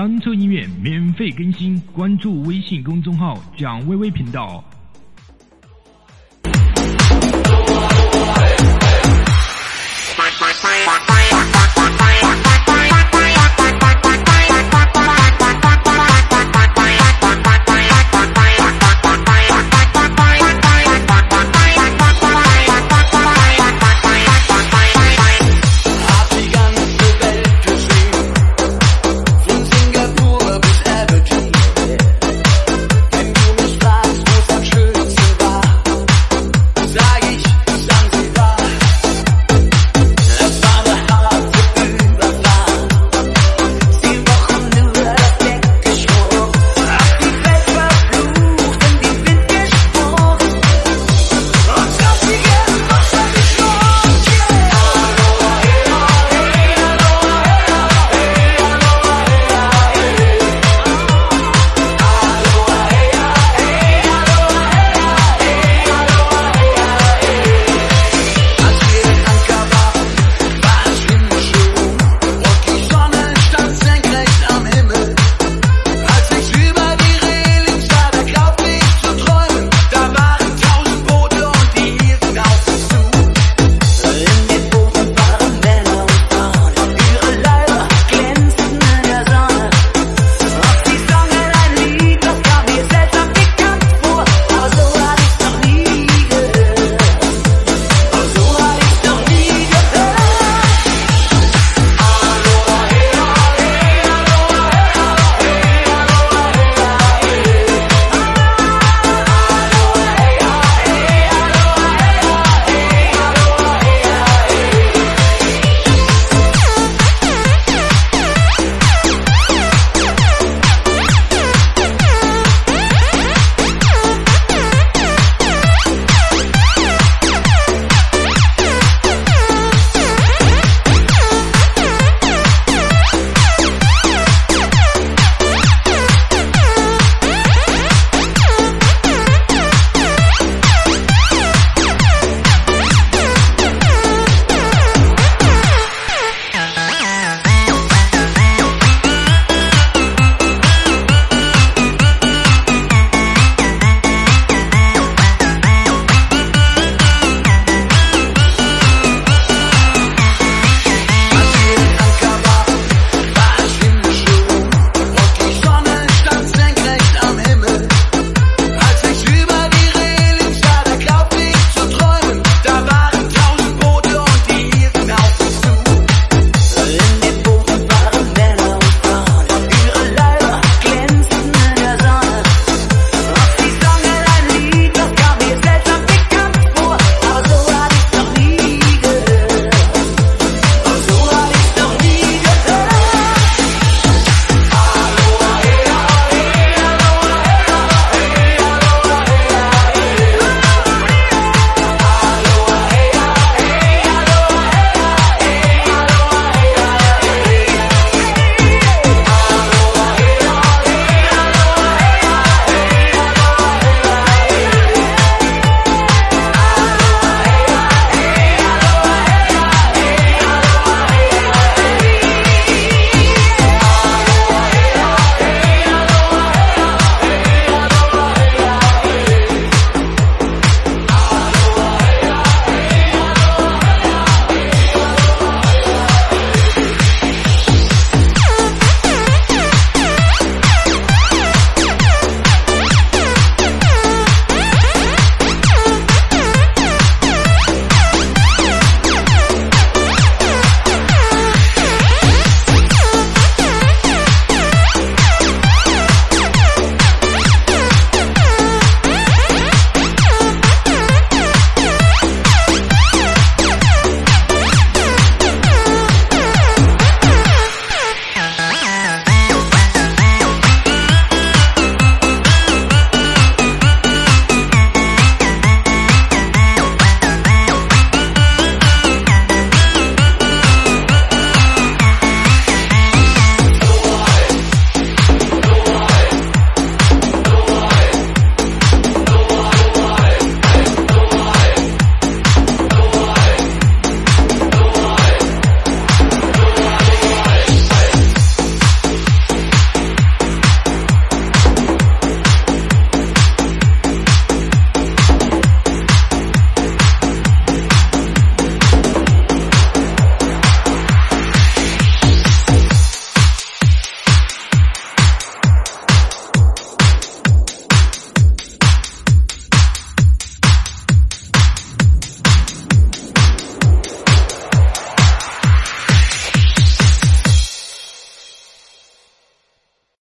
单车音乐免费更新，关注微信公众号蒋薇薇频道。拜。